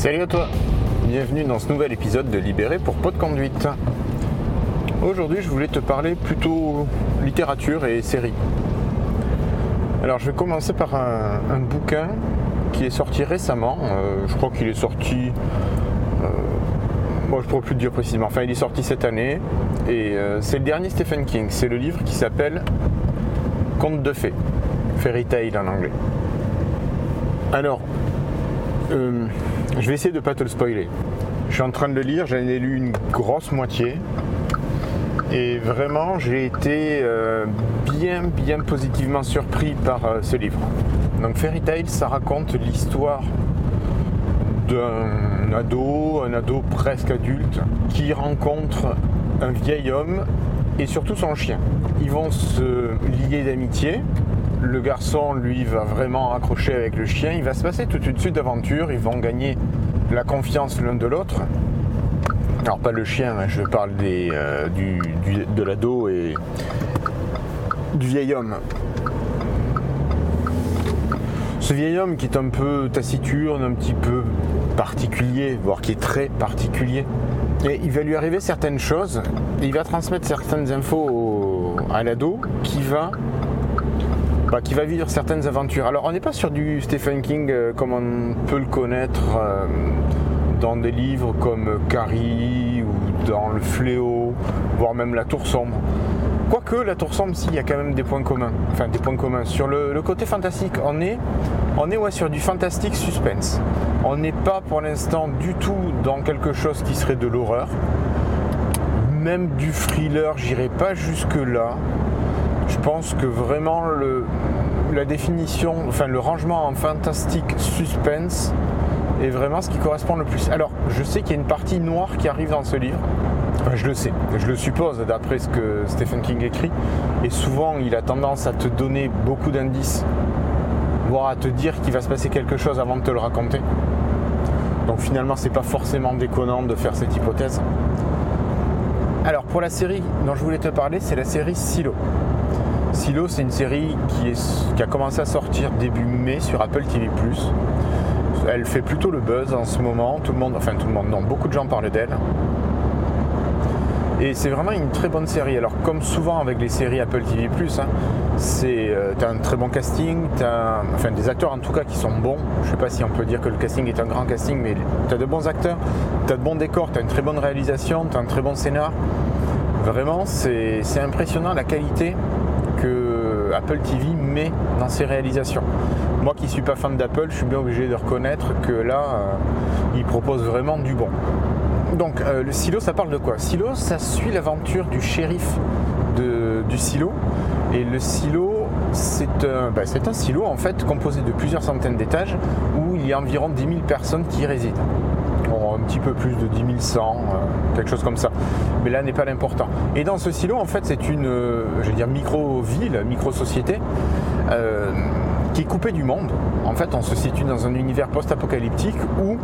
Salut à toi Bienvenue dans ce nouvel épisode de Libéré pour Pot de Conduite. Aujourd'hui, je voulais te parler plutôt littérature et séries. Alors, je vais commencer par un, bouquin qui est sorti récemment. Euh, je crois qu'il est sorti. Euh, moi, je ne pourrais plus te dire précisément. Enfin, il est sorti cette année. Et euh, c'est le dernier Stephen King. C'est le livre qui s'appelle Conte de fées. Fairy Tale en anglais. Alors, je vais essayer de ne pas te le spoiler. Je suis en train de le lire, j'en ai lu une grosse moitié. Et vraiment, j'ai été euh, bien, bien positivement surpris par euh, ce livre. Donc Fairy Tail, ça raconte l'histoire d'un ado, un ado presque adulte, qui rencontre un vieil homme et surtout son chien. Ils vont se lier d'amitié. Le garçon, lui, va vraiment accrocher avec le chien. Il va se passer toute une suite d'aventures. Ils vont gagner la confiance l'un de l'autre. Alors pas le chien, hein, je parle des, euh, du, de l'ado et du vieil homme. Ce vieil homme qui est un peu taciturne, un petit peu particulier, voire qui est très particulier. Et il va lui arriver certaines choses, il va transmettre certaines infos à l'ado qui va bah, qui va vivre certaines aventures. Alors on n'est pas sur du Stephen King euh, comme on peut le connaître euh, dans des livres comme Carrie ou dans Le Fléau, voire même La Tour Sombre. Quoique la Tour Sombre, si, il y a quand même des points communs. Enfin, des points communs. Sur le, côté fantastique, on est, on est ouais, sur du fantastique suspense. On n'est pas pour l'instant du tout dans quelque chose qui serait de l'horreur. Même du thriller, j'irai pas jusque là je pense que vraiment le, la définition, enfin le rangement en fantastique suspense est vraiment ce qui correspond le plus. Alors, je sais qu'il y a une partie noire qui arrive dans ce livre. Je le sais, je le suppose d'après ce que Stephen King écrit. Et souvent, il a tendance à te donner beaucoup d'indices, voire à te dire qu'il va se passer quelque chose avant de te le raconter. Donc finalement, c'est pas forcément déconnant de faire cette hypothèse. Alors pour la série dont je voulais te parler, c'est la série Silo. Silo, c'est une série qui, a commencé à sortir début mai sur Apple TV+. Elle fait plutôt le buzz en ce moment. Tout le monde, enfin tout le monde, non, beaucoup de gens parlent d'elle. Et c'est vraiment une très bonne série. Alors comme souvent avec les séries Apple TV+, hein, c'est euh, as un très bon casting, as, enfin des acteurs en tout cas qui sont bons. Je sais pas si on peut dire que le casting est un grand casting, mais tu as de bons acteurs, tu as de bons décors, tu as une très bonne réalisation, tu as un très bon scénar. Vraiment, c'est impressionnant la qualité Apple TV met dans ses réalisations. Moi qui suis pas fan d'Apple, je suis bien obligé de reconnaître que là, euh, il propose vraiment du bon. Donc euh, le silo, ça parle de quoi? Silo, ça suit l'aventure du shérif du silo. Et le silo, c'est un, bah, un silo en fait composé de plusieurs centaines d'étages où il y a environ 10 000 personnes qui y résident un petit peu plus de 10 100, euh, quelque chose comme ça. Mais là n'est pas l'important. Et dans ce silo, en fait, c'est une, euh, je vais dire, micro-ville, micro-société. Euh, qui est coupée du monde. En fait, on se situe dans un univers post-apocalyptique où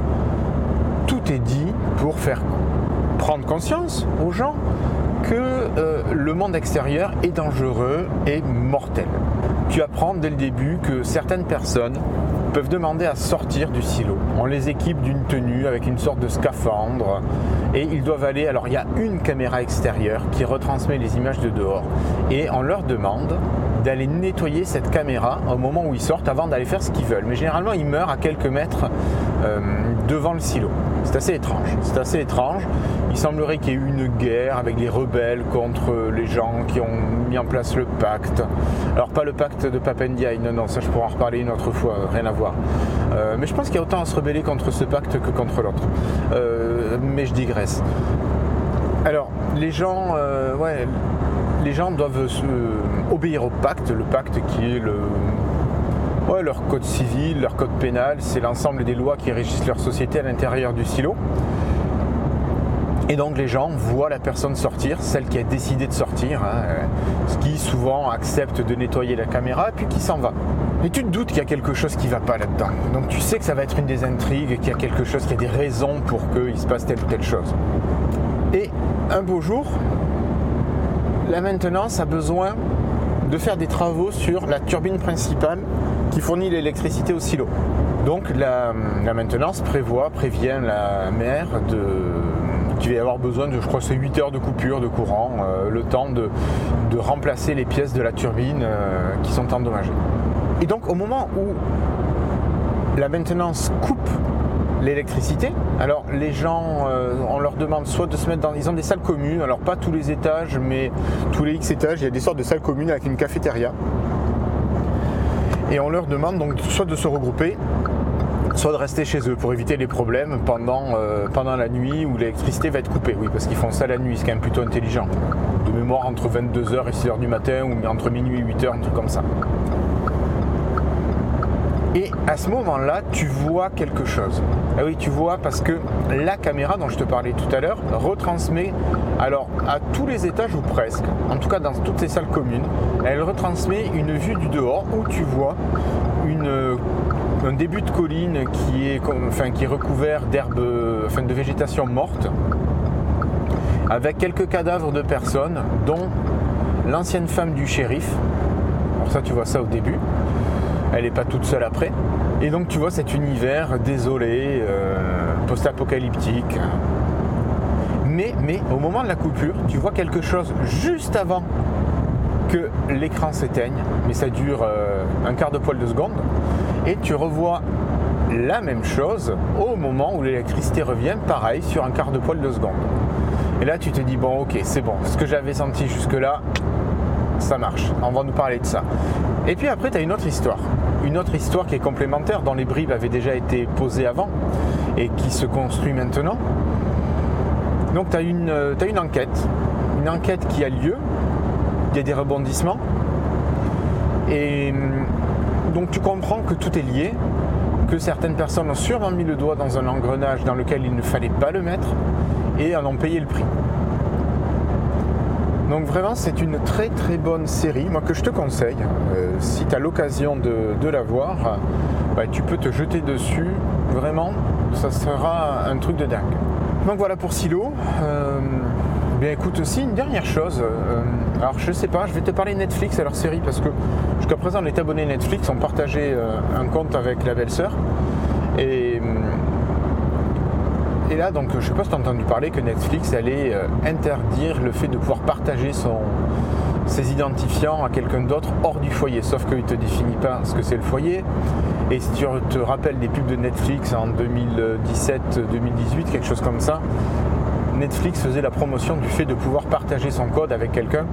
tout est dit pour faire prendre conscience aux gens que le monde extérieur est dangereux et mortel. Tu apprends dès le début que certaines personnes demander à sortir du silo. On les équipe d'une tenue avec une sorte de scaphandre et ils doivent aller. Alors il y a une caméra extérieure qui retransmet les images de dehors et on leur demande d'aller nettoyer cette caméra au moment où ils sortent avant d'aller faire ce qu'ils veulent. Mais généralement ils meurent à quelques mètres euh, devant le silo. C'est assez étrange. C'est assez étrange. Il semblerait qu'il y ait eu une guerre avec les rebelles contre les gens qui ont mis en place le pacte. Alors pas le pacte de Papendiaï, non, non, ça je pourrais en reparler une autre fois, rien à voir. Euh, mais je pense qu'il y a autant à se rebeller contre ce pacte que contre l'autre. Euh, mais je digresse. Alors, les gens, euh, doivent obéir au pacte, le pacte qui est le, leur code civil, leur code pénal, c'est l'ensemble des lois qui régissent leur société à l'intérieur du silo. Et donc les gens voient la personne sortir, celle qui a décidé de sortir, hein, ce qui souvent accepte de nettoyer la caméra, puis qui s'en va. Et tu te doutes qu'il y a quelque chose qui ne va pas là-dedans. Donc tu sais que ça va être une des intrigues, qu'il y a quelque chose, qu'il y a des raisons pour qu'il se passe telle ou telle chose. Et un beau jour, la maintenance a besoin de faire des travaux sur la turbine principale qui fournit l'électricité au silo. Donc la, maintenance prévoit, prévient la mère de qu'il va y avoir besoin de, je crois, c'est 8 heures de coupure de courant, euh, le temps de, remplacer les pièces de la turbine euh, qui sont endommagées. Et donc au moment où la maintenance coupe l'électricité. Alors les gens, euh, on leur demande soit de se mettre dans... Ils ont des salles communes, alors pas tous les étages, mais tous les X étages, il y a des sortes de salles communes avec une cafétéria. Et on leur demande donc soit de se regrouper, soit de rester chez eux pour éviter les problèmes pendant, euh, pendant la nuit où l'électricité va être coupée. Oui, parce qu'ils font ça la nuit, c'est quand même plutôt intelligent. De mémoire entre 22h et 6h du matin ou entre minuit et 8h, un truc comme ça. Et à ce moment-là, tu vois quelque chose. Ah oui, tu vois parce que la caméra dont je te parlais tout à l'heure retransmet, alors à tous les étages ou presque, en tout cas dans toutes ces salles communes, elle retransmet une vue du dehors où tu vois une, un début de colline qui est, enfin, qui recouvert d'herbes, enfin de végétation morte, avec quelques cadavres de personnes, dont l'ancienne femme du shérif. Alors ça, tu vois ça au début elle n'est pas toute seule après. Et donc tu vois cet univers désolé, euh, post-apocalyptique. Mais, mais au moment de la coupure, tu vois quelque chose juste avant que l'écran s'éteigne, mais ça dure euh, un quart de poil de seconde, et tu revois la même chose au moment où l'électricité revient, pareil, sur un quart de poil de seconde. Et là, tu te dis, bon, ok, c'est bon, ce que j'avais senti jusque-là, ça marche, on va nous parler de ça. Et puis après, tu as une autre histoire une autre histoire qui est complémentaire, dont les bribes avaient déjà été posées avant et qui se construit maintenant. Donc tu as, une, euh, une enquête, une enquête qui a lieu, il y a des rebondissements, et hum, donc tu comprends que tout est lié, que certaines personnes ont sûrement mis le doigt dans un engrenage dans lequel il ne fallait pas le mettre et en ont payé le prix. Donc vraiment c'est une très très bonne série, moi que je te conseille. Euh, si tu as l'occasion de, la voir, bah, tu peux te jeter dessus. Vraiment, ça sera un truc de dingue. Donc voilà pour Silo. Euh, bien écoute aussi une dernière chose. Euh, alors je sais pas, je vais te parler Netflix à leur série parce que jusqu'à présent les abonnés Netflix ont partagé un compte avec la belle-sœur. Et et là, donc, je ne sais pas si as entendu parler que Netflix allait euh, interdire le fait de pouvoir partager ses identifiants à quelqu'un d'autre hors du foyer. Sauf qu'il ne te définit pas ce que c'est le foyer. Et si tu te rappelles des pubs de Netflix en 2017-2018, quelque chose comme ça, Netflix faisait la promotion du fait de pouvoir partager son code avec quelqu'un.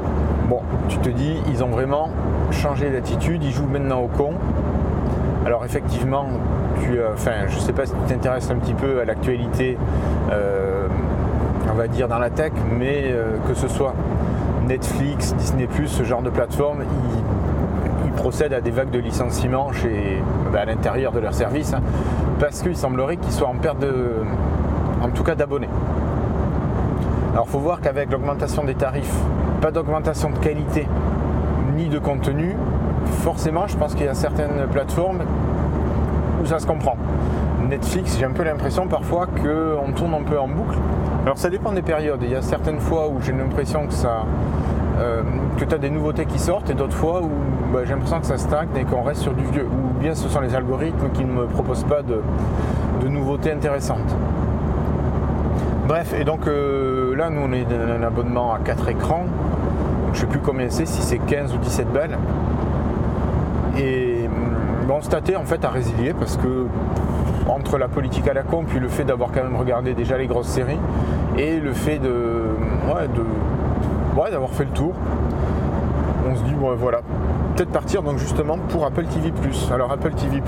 Bon, tu te dis, ils ont vraiment changé d'attitude, ils jouent maintenant au con. Alors effectivement, enfin, je ne sais pas si tu t'intéresses un petit peu à l'actualité, euh, on va dire dans la tech, mais euh, que ce soit Netflix, Disney+, ce genre de plateforme, ils, procèdent à des vagues de licenciements bah, à l'intérieur de leur service, hein, parce qu'il semblerait qu'ils soient en perte de, en tout cas d'abonnés. Alors faut voir qu'avec l'augmentation des tarifs, pas d'augmentation de qualité ni de contenu, forcément je pense qu'il y a certaines plateformes ça se comprend. Netflix, j'ai un peu l'impression parfois qu'on tourne un peu en boucle. Alors ça dépend des périodes. Il y a certaines fois où j'ai l'impression que ça. Euh, que tu as des nouveautés qui sortent et d'autres fois où bah, j'ai l'impression que ça stagne et qu'on reste sur du vieux. Ou bien ce sont les algorithmes qui ne me proposent pas de, nouveautés intéressantes. Bref, et donc euh, là nous on est dans un abonnement à 4 écrans. je ne sais plus combien c'est, si c'est 15 ou 17 balles. Et Bon, Staté en fait a résilié parce que entre la politique à la con, puis le fait d'avoir quand même regardé déjà les grosses séries, et le fait de, de d'avoir fait le tour, on se dit bon voilà, peut-être partir donc justement pour Apple TV+. Alors Apple TV+,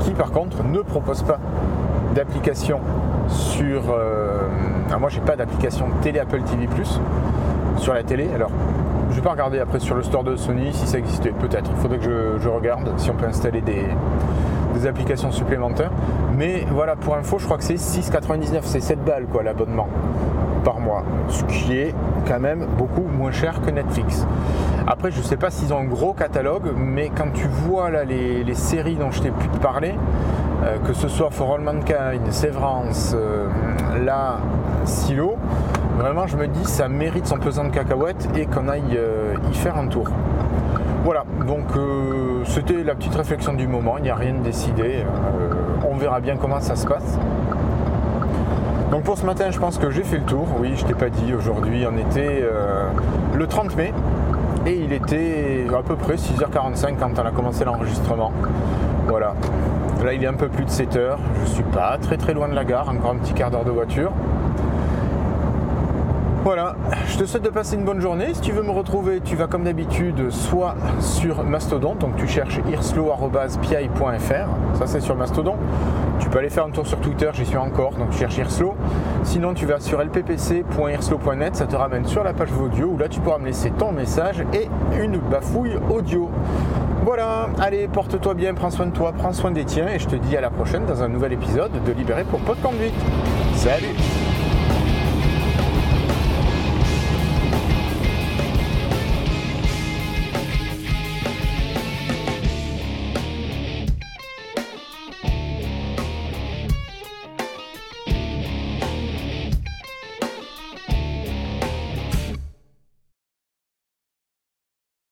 qui par contre ne propose pas d'application sur. Euh, moi j'ai pas d'application télé Apple TV+, sur la télé. Alors je vais pas regarder après sur le store de Sony si ça existait, peut-être. Il faudrait que je, regarde si on peut installer des, applications supplémentaires. Mais voilà, pour info, je crois que c'est 6,99, c'est 7 balles quoi l'abonnement par mois, ce qui est quand même beaucoup moins cher que Netflix. Après, je ne sais pas s'ils ont un gros catalogue, mais quand tu vois là les, séries dont je t'ai pu te parler, euh, que ce soit For All Mankind, Severance, euh, là, Silo, Vraiment, je me dis, ça mérite son pesant de cacahuètes et qu'on aille euh, y faire un tour. Voilà, donc c'était la petite réflexion du moment, il n'y a rien de décidé. on verra bien comment ça se passe. Donc pour ce matin, je pense que j'ai fait le tour. Oui, je t'ai pas dit, aujourd'hui on était le 30 mai et il était à peu près 6h45 quand on a commencé l'enregistrement. Voilà. Là il est un peu plus de 7h, je suis pas très très loin de la gare, encore un petit quart d'heure de voiture. Voilà, je te souhaite de passer une bonne journée. Si tu veux me retrouver, tu vas comme d'habitude soit sur Mastodon, donc tu cherches irslo.pi.fr, ça c'est sur Mastodon. Tu peux aller faire un tour sur Twitter, j'y suis encore, donc tu cherches Irslo. Sinon, tu vas sur lppc.irslo.net, ça te ramène sur la page audio où là tu pourras me laisser ton message et une bafouille audio. Voilà, allez, porte-toi bien, prends soin de toi, prends soin des tiens et je te dis à la prochaine dans un nouvel épisode de Libéré pour Pot Conduite. Salut